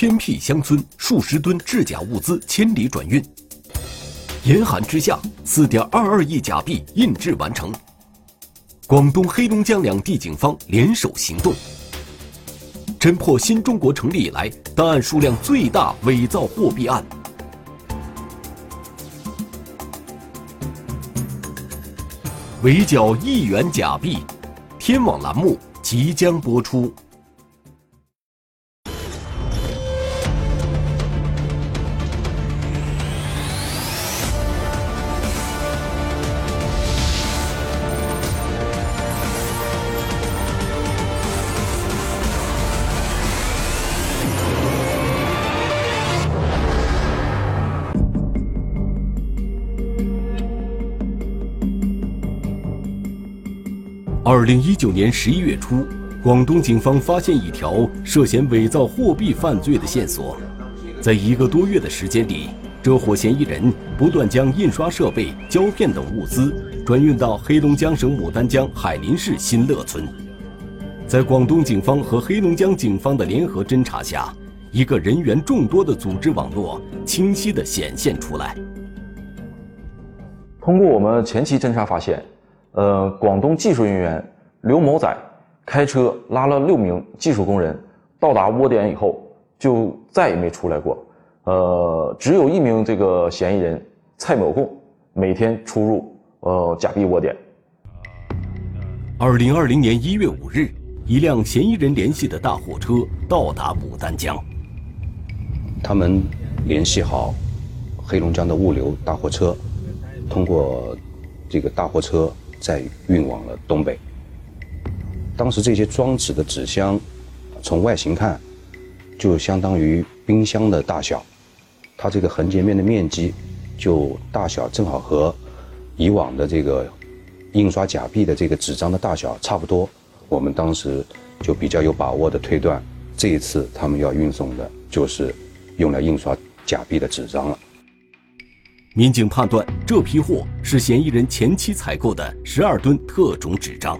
偏僻乡村，数十吨制假物资千里转运。严寒之下，四点二二亿假币印制完成。广东、黑龙江两地警方联手行动，侦破新中国成立以来档案数量最大伪造货币案。围剿亿元假币，天网栏目即将播出。二零一九年十一月初，广东警方发现一条涉嫌伪造货币犯罪的线索。在一个多月的时间里，这伙嫌疑人不断将印刷设备、胶片等物资转运到黑龙江省牡丹江海林市新乐村。在广东警方和黑龙江警方的联合侦查下，一个人员众多的组织网络清晰地显现出来。通过我们前期侦查发现。呃，广东技术人员刘某仔开车拉了六名技术工人到达窝点以后，就再也没出来过。呃，只有一名这个嫌疑人蔡某贡每天出入呃假币窝点。二零二零年一月五日，一辆嫌疑人联系的大货车到达牡丹江。他们联系好黑龙江的物流大货车，通过这个大货车。再运往了东北。当时这些装纸的纸箱，从外形看，就相当于冰箱的大小，它这个横截面的面积，就大小正好和以往的这个印刷假币的这个纸张的大小差不多。我们当时就比较有把握的推断，这一次他们要运送的就是用来印刷假币的纸张了。民警判断，这批货是嫌疑人前期采购的十二吨特种纸张。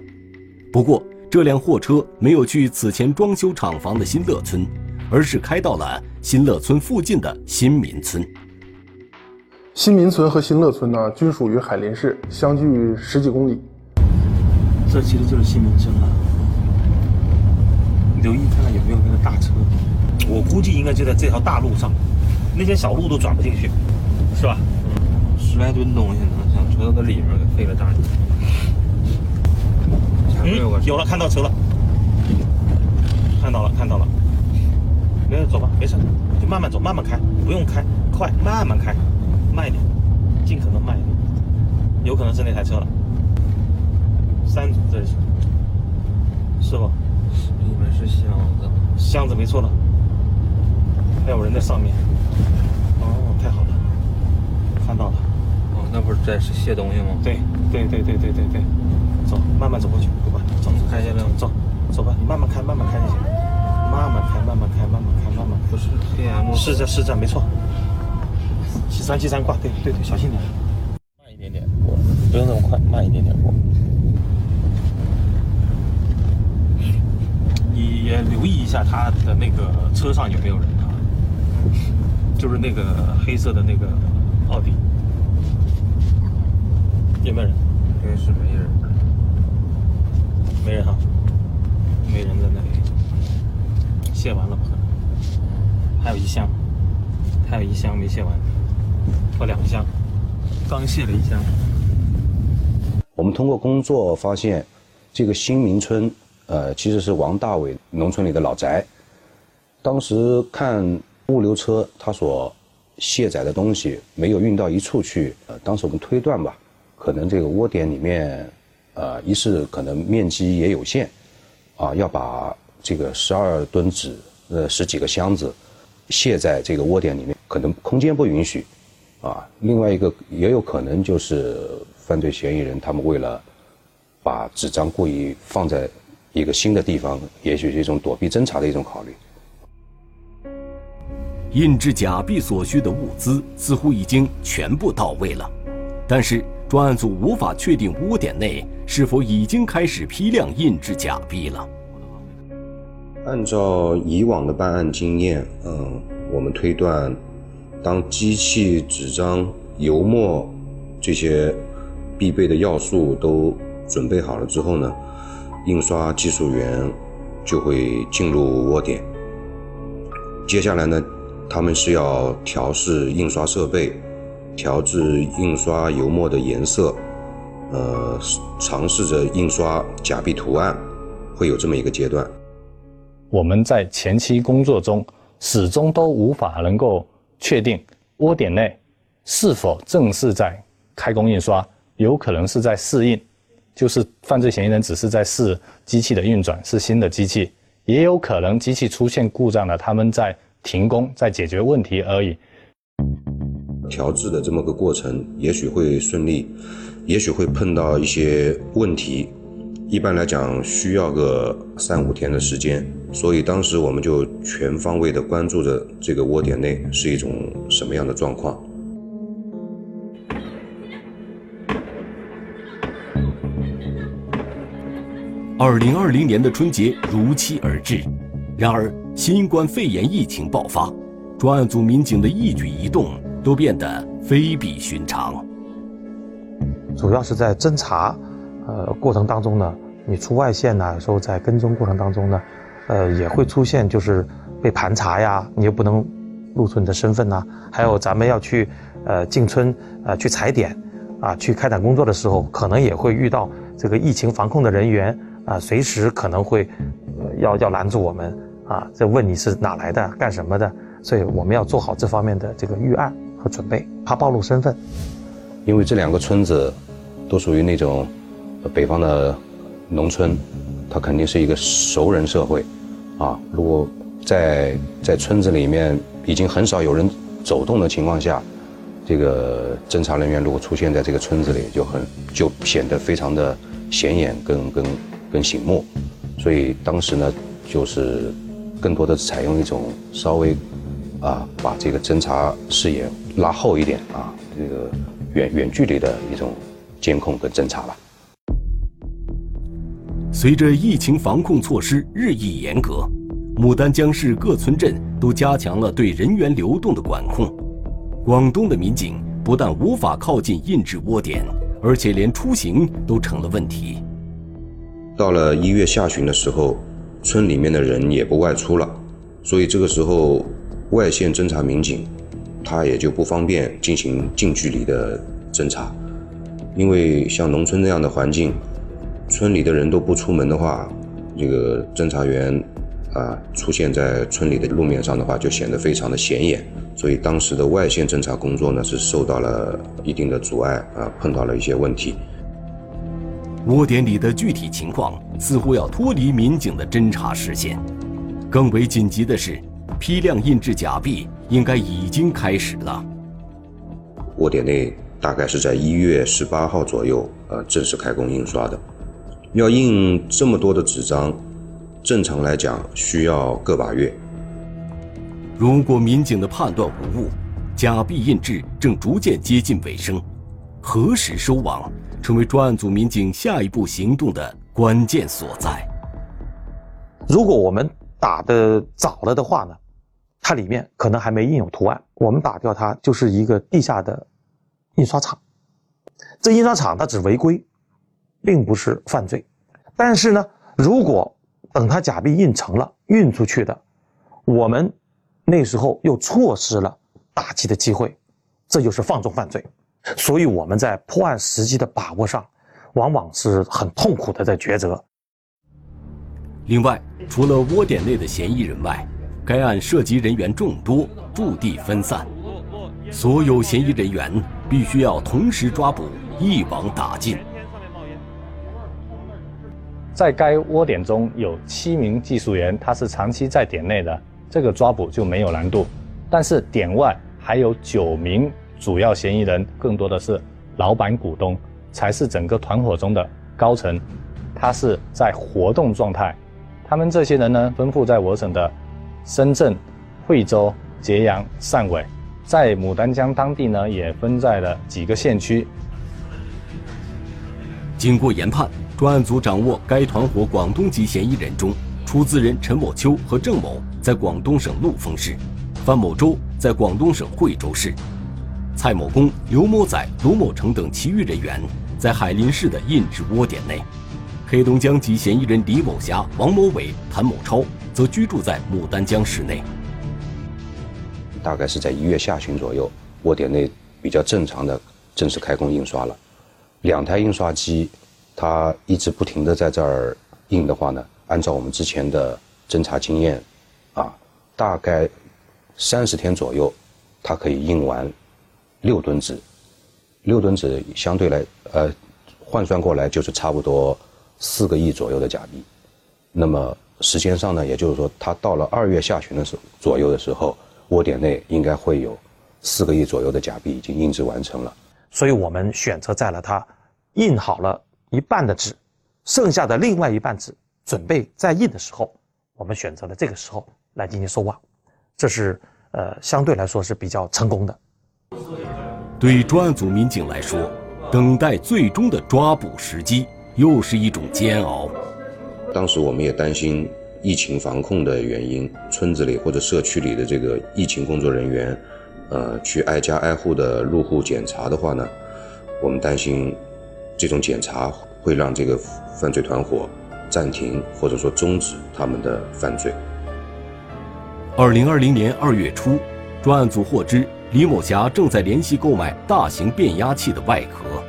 不过，这辆货车没有去此前装修厂房的新乐村，而是开到了新乐村附近的新民村。新民村和新乐村呢，均属于海林市，相距十几公里。这其实就是新民村了。留意看看有没有那个大车，我估计应该就在这条大路上，那些小路都转不进去，是吧？十来吨东西呢，想车子里面给废了大劲。嗯，有了，看到车了，看到了，看到了。没事，走吧，没事，就慢慢走，慢慢开，不用开快，慢慢开，慢一点，尽可能慢一点。有可能是那台车了。三组这是，是不？里面是箱子，箱子没错了，还有人在上面。哦，太好了，在卸东西吗？对，对对对对对对，走，慢慢走过去，走吧，走，开下来，走，走吧，你慢慢开，慢慢开就行，慢慢开，慢慢开，慢慢开，慢慢。不是 P M，是这，是这，没错。七三七三挂，对对对，小心点，慢一点点过，不用那么快，慢一点点过。你也留意一下他的那个车上有没有人啊？就是那个黑色的那个奥迪。有没有人？应该是没人。没人哈，没人在那里。卸完了吧。还有一箱，还有一箱没卸完，或两箱，刚卸了一箱。我们通过工作发现，这个新民村，呃，其实是王大伟农村里的老宅。当时看物流车，他所卸载的东西没有运到一处去。呃，当时我们推断吧。可能这个窝点里面，呃，一是可能面积也有限，啊，要把这个十二吨纸，呃，十几个箱子卸在这个窝点里面，可能空间不允许，啊，另外一个也有可能就是犯罪嫌疑人他们为了把纸张故意放在一个新的地方，也许是一种躲避侦查的一种考虑。印制假币所需的物资似乎已经全部到位了，但是。专案组无法确定窝点内是否已经开始批量印制假币了。按照以往的办案经验，嗯，我们推断，当机器、纸张、油墨这些必备的要素都准备好了之后呢，印刷技术员就会进入窝点。接下来呢，他们是要调试印刷设备，调制印刷油墨的颜色，呃，尝试着印刷假币图案，会有这么一个阶段。我们在前期工作中始终都无法能够确定窝点内是否正是在开工印刷，有可能是在试印，就是犯罪嫌疑人只是在试机器的运转，是新的机器，也有可能机器出现故障了，他们在停工，在解决问题而已。调制的这么个过程，也许会顺利，也许会碰到一些问题。一般来讲，需要个三五天的时间，所以当时我们就全方位的关注着这个窝点内是一种什么样的状况。二零二零年的春节如期而至，然而新冠肺炎疫情爆发，专案组民警的一举一动都变得非比寻常。主要是在侦查。呃，过程当中呢，你出外线呢，有时候在跟踪过程当中呢，呃，也会出现就是被盘查呀，你又不能露出你的身份呐。还有咱们要去呃进村呃去踩点啊，去开展工作的时候，可能也会遇到这个疫情防控的人员啊，随时可能会要要拦住我们啊，在问你是哪来的，干什么的，所以我们要做好这方面的这个预案和准备，怕暴露身份。因为这两个村子都属于那种。北方的农村，它肯定是一个熟人社会，啊，如果在在村子里面已经很少有人走动的情况下，这个侦查人员如果出现在这个村子里，就很就显得非常的显眼跟跟跟醒目，所以当时呢，就是更多的采用一种稍微啊把这个侦查视野拉后一点啊，这个远远距离的一种监控跟侦查吧。随着疫情防控措施日益严格，牡丹江市各村镇都加强了对人员流动的管控。广东的民警不但无法靠近印制窝点，而且连出行都成了问题。到了一月下旬的时候，村里面的人也不外出了，所以这个时候外线侦查民警他也就不方便进行近距离的侦查，因为像农村那样的环境。村里的人都不出门的话，这个侦查员啊出现在村里的路面上的话，就显得非常的显眼。所以当时的外线侦查工作呢，是受到了一定的阻碍啊，碰到了一些问题。窝点里的具体情况似乎要脱离民警的侦查视线。更为紧急的是，批量印制假币应该已经开始了。窝点内大概是在一月十八号左右，呃，正式开工印刷的。要印这么多的纸张，正常来讲需要个把月。如果民警的判断无误，假币印制正逐渐接近尾声，何时收网，成为专案组民警下一步行动的关键所在。如果我们打的早了的话呢，它里面可能还没印有图案，我们打掉它就是一个地下的印刷厂。这印刷厂它只违规。并不是犯罪，但是呢，如果等他假币印成了运出去的，我们那时候又错失了打击的机会，这就是放纵犯罪。所以我们在破案时机的把握上，往往是很痛苦的在抉择。另外，除了窝点内的嫌疑人外，该案涉及人员众多，驻地分散，所有嫌疑人员必须要同时抓捕，一网打尽。在该窝点中有七名技术员，他是长期在点内的，这个抓捕就没有难度。但是点外还有九名主要嫌疑人，更多的是老板股东，才是整个团伙中的高层，他是在活动状态。他们这些人呢，分布在我省的深圳、惠州、揭阳、汕尾，在牡丹江当地呢，也分在了几个县区。经过研判。专案组掌握该团伙广东籍嫌疑人中出资人陈某秋和郑某在广东省陆丰市，范某洲在广东省惠州市，蔡某公、刘某仔、卢某成等其余人员在海林市的印制窝点内。黑龙江籍嫌疑人李某霞、王某伟、谭某超则居住在牡丹江市内。大概是在一月下旬左右，窝点内比较正常的正式开工印刷了，两台印刷机，它一直不停的在这儿印的话呢，按照我们之前的侦查经验，啊，大概三十天左右，它可以印完六吨纸，六吨纸相对来呃换算过来就是差不多四个亿左右的假币，那么时间上呢，也就是说，它到了二月下旬的时候左右的时候。窝点内应该会有四个亿左右的假币已经印制完成了，所以我们选择在了它印好了一半的纸，剩下的另外一半纸准备再印的时候，我们选择了这个时候来进行收网，这是呃相对来说是比较成功的。对专案组民警来说，等待最终的抓捕时机又是一种煎熬。当时我们也担心。疫情防控的原因，村子里或者社区里的这个疫情工作人员，呃，去挨家挨户的入户检查的话呢，我们担心这种检查会让这个犯罪团伙暂停或者说终止他们的犯罪。二零二零年二月初，专案组获知李某霞正在联系购买大型变压器的外壳。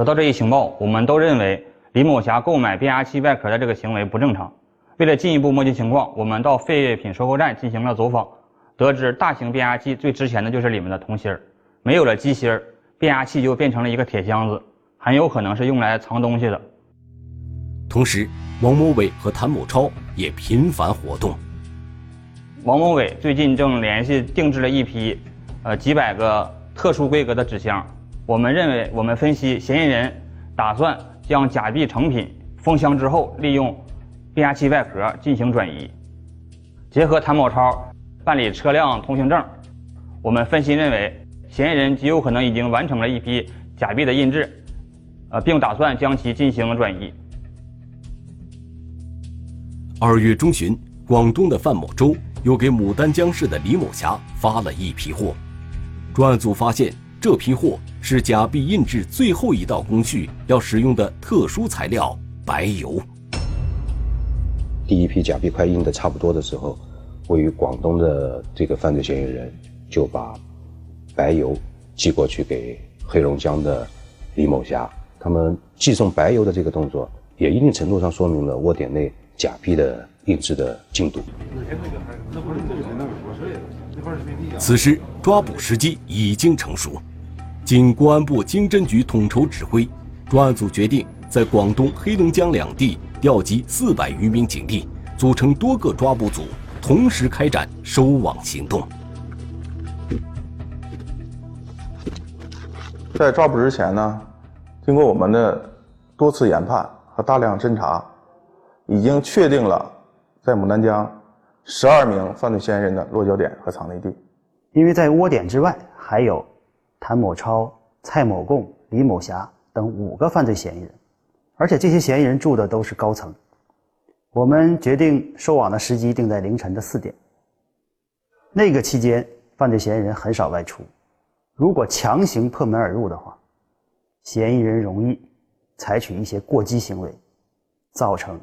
得到这一情报，我们都认为李某霞购买变压器外壳的这个行为不正常。为了进一步摸清情况，我们到废品收购站进行了走访，得知大型变压器最值钱的就是里面的铜芯儿，没有了机芯儿，变压器就变成了一个铁箱子，很有可能是用来藏东西的。同时，王某伟和谭某超也频繁活动。王某伟最近正联系定制了一批，呃几百个特殊规格的纸箱。我们认为，我们分析嫌疑人打算将假币成品封箱之后利用。变压器外壳进行转移，结合谭某超办理车辆通行证，我们分析认为，嫌疑人极有可能已经完成了一批假币的印制，呃，并打算将其进行转移。二月中旬，广东的范某洲又给牡丹江市的李某霞发了一批货，专案组发现这批货是假币印制最后一道工序要使用的特殊材料白油。第一批假币快印的差不多的时候，位于广东的这个犯罪嫌疑人就把白油寄过去给黑龙江的李某霞。他们寄送白油的这个动作，也一定程度上说明了窝点内假币的印制的进度。此时抓捕时机已经成熟，经公安部经侦局统筹指挥，专案组决定在广东、黑龙江两地。调集四百余名警力，组成多个抓捕组，同时开展收网行动。在抓捕之前呢，经过我们的多次研判和大量侦查，已经确定了在牡丹江十二名犯罪嫌疑人的落脚点和藏匿地。因为在窝点之外还有谭某超、蔡某贡、李某霞等五个犯罪嫌疑人。而且这些嫌疑人住的都是高层，我们决定收网的时机定在凌晨的四点。那个期间，犯罪嫌疑人很少外出，如果强行破门而入的话，嫌疑人容易采取一些过激行为，造成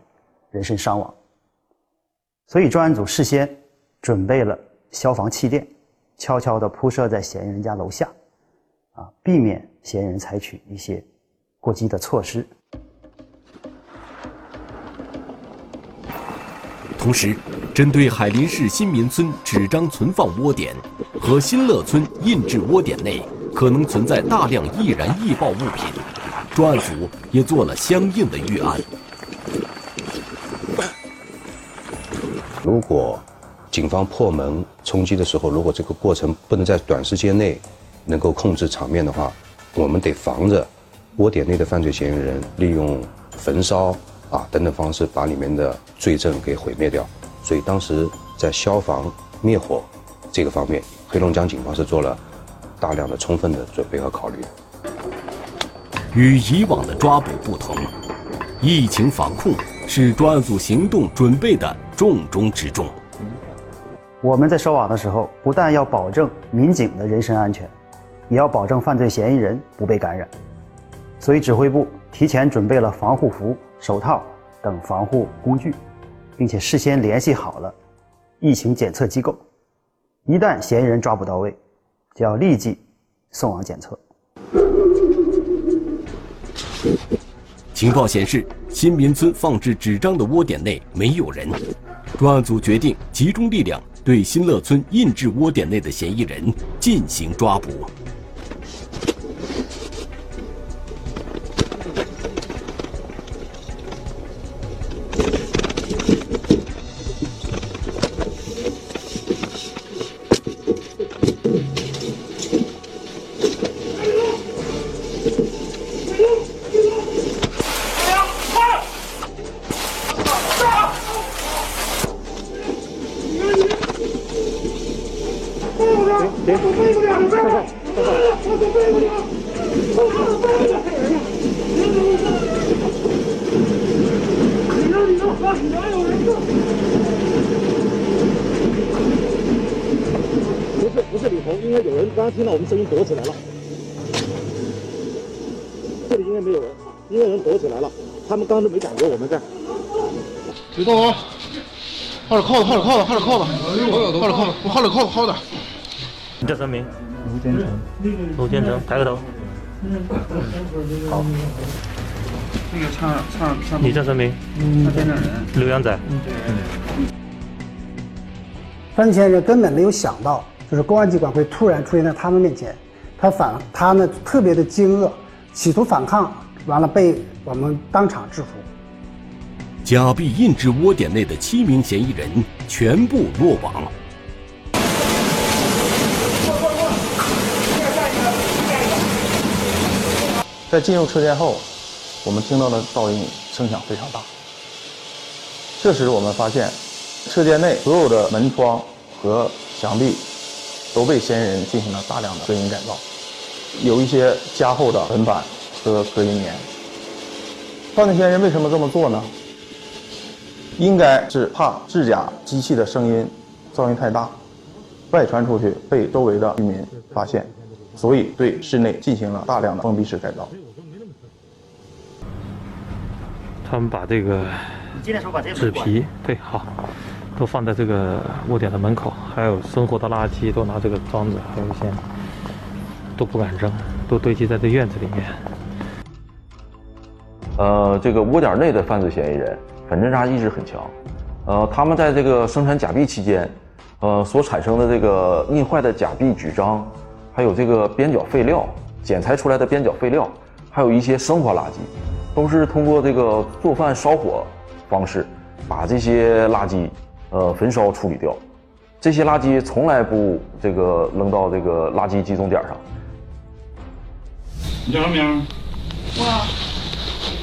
人身伤亡。所以专案组事先准备了消防气垫，悄悄地铺设在嫌疑人家楼下，啊，避免嫌疑人采取一些过激的措施。同时，针对海林市新民村纸张存放窝点和新乐村印制窝点内可能存在大量易燃易爆物品，专案组也做了相应的预案。如果警方破门冲击的时候，如果这个过程不能在短时间内能够控制场面的话，我们得防着窝点内的犯罪嫌疑人利用焚烧。啊，等等方式把里面的罪证给毁灭掉，所以当时在消防灭火这个方面，黑龙江警方是做了大量的充分的准备和考虑。与以往的抓捕不同，疫情防控是专案组行动准备的重中之重。我们在收网的时候，不但要保证民警的人身安全，也要保证犯罪嫌疑人不被感染。所以，指挥部提前准备了防护服、手套等防护工具，并且事先联系好了疫情检测机构。一旦嫌疑人抓捕到位，就要立即送往检测。情报显示，新民村放置纸张的窝点内没有人。专案组决定集中力量对新乐村印制窝点内的嫌疑人进行抓捕。了。他们刚刚都没感觉我们在。别动啊！薅着铐子，薅着铐子，薅着铐子。你叫什么名？卢建成。卢建成，抬个头。好。那个唱唱唱。你叫什么名？唱见证人。刘洋仔。嗯。犯罪嫌疑人根本没有想到，就是公安机关会突然出现在他们面前，他反他呢特别的惊愕，企图反抗，完了被我们当场制服。假币印制窝点内的七名嫌疑人全部落网。在进入车间后，我们听到的噪音声响非常大。这时我们发现，车间内所有的门窗和墙壁都被嫌疑人进行了大量的隔音改造，有一些加厚的门板和隔音棉。犯罪嫌疑人为什么这么做呢？应该是怕制假机器的声音噪音太大，外传出去被周围的居民发现，所以对室内进行了大量的封闭式改造。他们把这个纸皮对好，都放在这个窝点的门口，还有生活的垃圾都拿这个装着，还有一些都不敢扔，都堆积在这院子里面。呃，这个窝点内的犯罪嫌疑人反侦查意识很强，呃，他们在这个生产假币期间，呃，所产生的这个印坏的假币纸张，还有这个边角废料，剪裁出来的边角废料，还有一些生活垃圾，都是通过这个做饭烧火方式，把这些垃圾呃焚烧处理掉。这些垃圾从来不这个扔到这个垃圾集中点上。你叫什么名？我。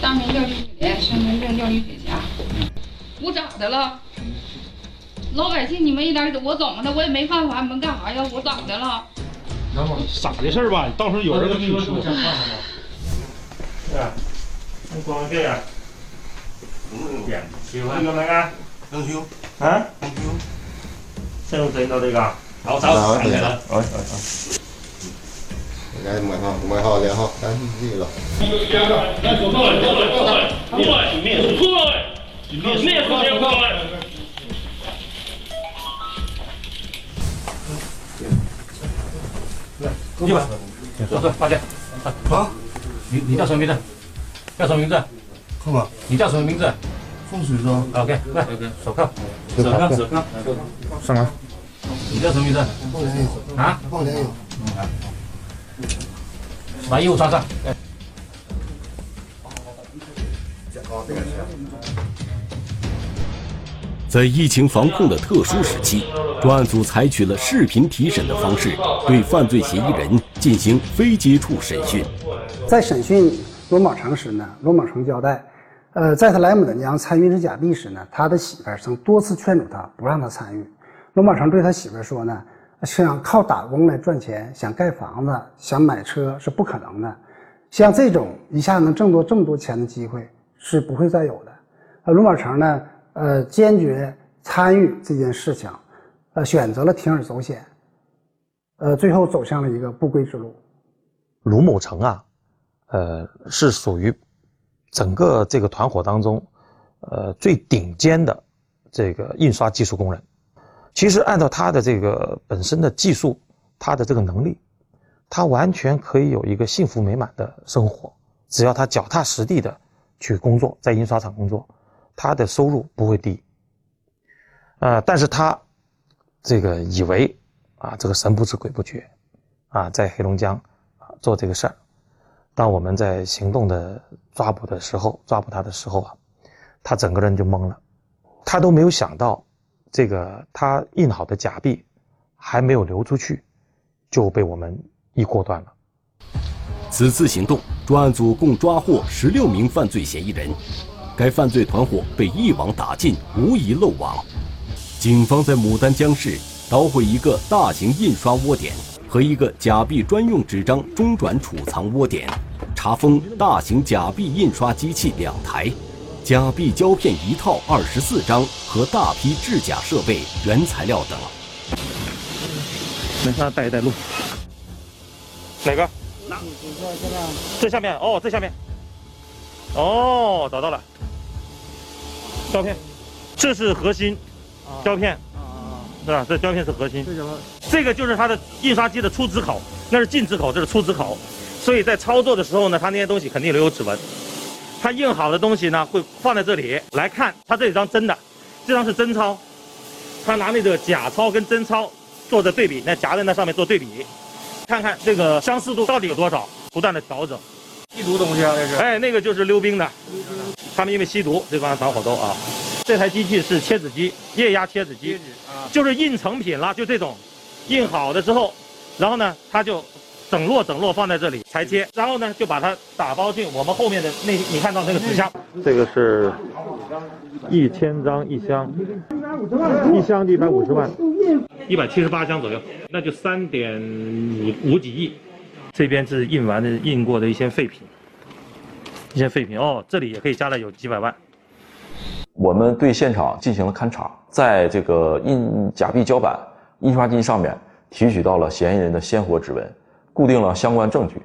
大名叫李雪，身份证叫李雪霞。我咋的了？老百姓你们一点我怎么的？我也没犯法，你们干啥呀？我咋的了？傻的事儿吧？到时候有人跟你说。对，你光这样。点，喜欢个哪个？能修。啊？能修。身份证到这个。好，走，看见了。哎哎哎。来买号，买号，连号，咱这个。来手铐来，铐来，铐来，铐来，面手铐来，面手铐来。出去吧，走走，发现。好，你你叫什么名字？叫什么名字？铐吧。你叫什么名字？风水说。OK，来，手铐，手铐，手铐，上来。你叫什么名字？放连友。啊？把衣服穿上。在疫情防控的特殊时期，专案组采取了视频提审的方式，对犯罪嫌疑人进行非接触审讯。在审讯罗某成时呢，罗某成交代，呃，在他来牡丹江参与制假币时呢，他的媳妇儿曾多次劝阻他不让他参与。罗某成对他媳妇儿说呢。想靠打工来赚钱，想盖房子，想买车是不可能的。像这种一下能挣多这么多钱的机会是不会再有的。呃，卢宝成呢，呃，坚决参与这件事情，呃，选择了铤而走险，呃，最后走向了一个不归之路。卢某成啊，呃，是属于整个这个团伙当中，呃，最顶尖的这个印刷技术工人。其实按照他的这个本身的技术，他的这个能力，他完全可以有一个幸福美满的生活，只要他脚踏实地的去工作，在印刷厂工作，他的收入不会低。呃，但是他这个以为啊，这个神不知鬼不觉，啊，在黑龙江啊做这个事儿，当我们在行动的抓捕的时候，抓捕他的时候啊，他整个人就懵了，他都没有想到。这个他印好的假币还没有流出去，就被我们一锅端了。此次行动，专案组共抓获十六名犯罪嫌疑人，该犯罪团伙被一网打尽，无一漏网。警方在牡丹江市捣毁一个大型印刷窝点和一个假币专用纸张中转储藏窝点，查封大型假币印刷机器两台。假币胶片一套二十四张和大批制假设备、原材料等。门上带一带路。哪个？那这下面哦，这下面。哦，找到了。胶片，这是核心胶片，啊是吧？这胶片是核心。这个就是它的印刷机的出纸口，那是进纸口，这是出纸口。所以在操作的时候呢，它那些东西肯定留有指纹。他印好的东西呢，会放在这里来看。他这张真的，这张是真钞。他拿那个假钞跟真钞做着对比，那夹在那上面做对比，看看这个相似度到底有多少，不断的调整。吸毒东西啊，这是？哎，那个就是溜冰的。他们因为吸毒，这帮团伙都啊。这台机器是切纸机，液压切纸机，就是印成品了，就这种，印好的之后，然后呢，他就。整摞整摞放在这里裁切，然后呢就把它打包进我们后面的那，你看到那个纸箱。这个是一千张一箱，一箱一百五十万，一百七十八箱左右，那就三点五五几亿。这边是印完的、印过的一些废品，一些废品哦，这里也可以加了有几百万。我们对现场进行了勘查，在这个印假币胶板印刷机上面提取到了嫌疑人的鲜活指纹。固定了相关证据，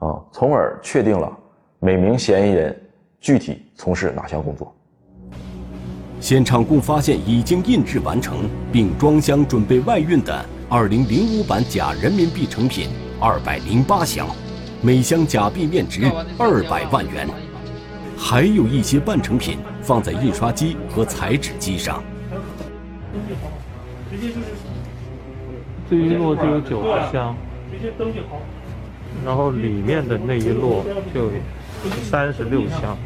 啊，从而确定了每名嫌疑人具体从事哪项工作。现场共发现已经印制完成并装箱准备外运的2005版假人民币成品208箱，每箱假币面值200万元，还有一些半成品放在印刷机和裁纸机上。这一摞就有九个箱。然后里面的那一摞就三十六箱，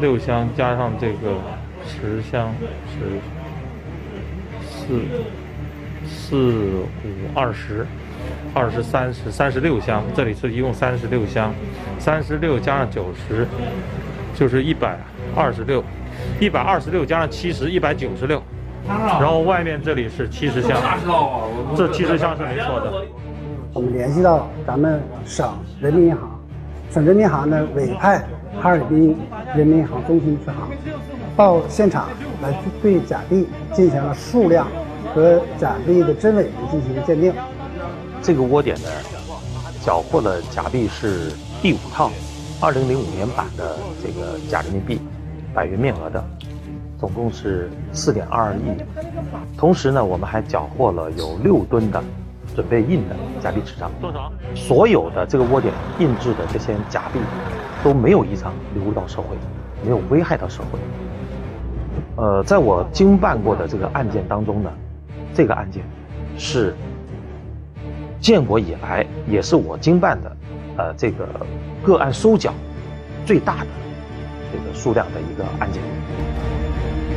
六箱加上这个十箱是四四五二十，二十三十三十六箱，这里是一共三十六箱，三十六加上九十就是一百二十六，一百二十六加上七十一百九十六。然后外面这里是七十箱，这七十箱是没错的。我们联系到咱们省人民银行，省人民银行呢委派哈尔滨人民银行中心支行到现场来对假币进行了数量和假币的真伪的进行鉴定。这个窝点呢，缴获的假币是第五套，二零零五年版的这个假人民币，百元面额的。总共是四点二二亿，同时呢，我们还缴获了有六吨的准备印的假币纸张。多少？所有的这个窝点印制的这些假币都没有一张流入到社会，没有危害到社会。呃，在我经办过的这个案件当中呢，这个案件是建国以来也是我经办的呃这个个案收缴最大的这个数量的一个案件。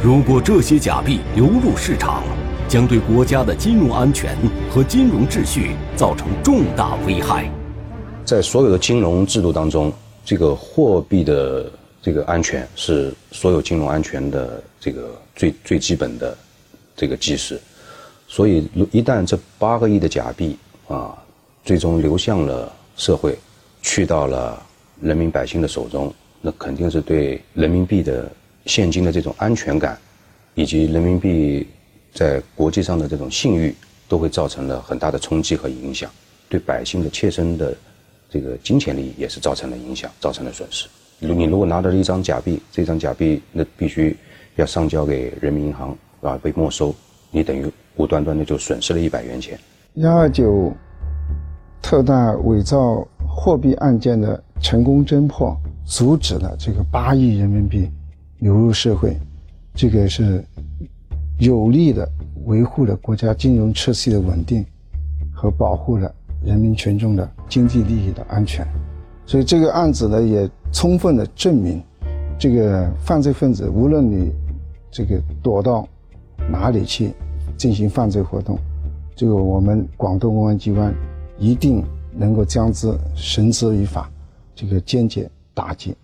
如果这些假币流入市场，将对国家的金融安全和金融秩序造成重大危害。在所有的金融制度当中，这个货币的这个安全是所有金融安全的这个最最基本的这个基石。所以，一旦这八个亿的假币啊，最终流向了社会，去到了人民百姓的手中，那肯定是对人民币的现金的这种安全感，以及人民币在国际上的这种信誉，都会造成了很大的冲击和影响，对百姓的切身的这个金钱利益也是造成了影响，造成了损失。如你如果拿到了一张假币，这张假币那必须要上交给人民银行啊，被没收，你等于无端端的就损失了一百元钱。幺二九特大伪造货币案件的成功侦破，阻止了这个八亿人民币流入社会，这个是有力的维护了国家金融秩序的稳定和保护了人民群众的经济利益的安全。所以这个案子呢，也充分的证明，这个犯罪分子无论你这个躲到哪里去进行犯罪活动，这个我们广东公安机关一定能够将之绳之以法，这个坚决打击。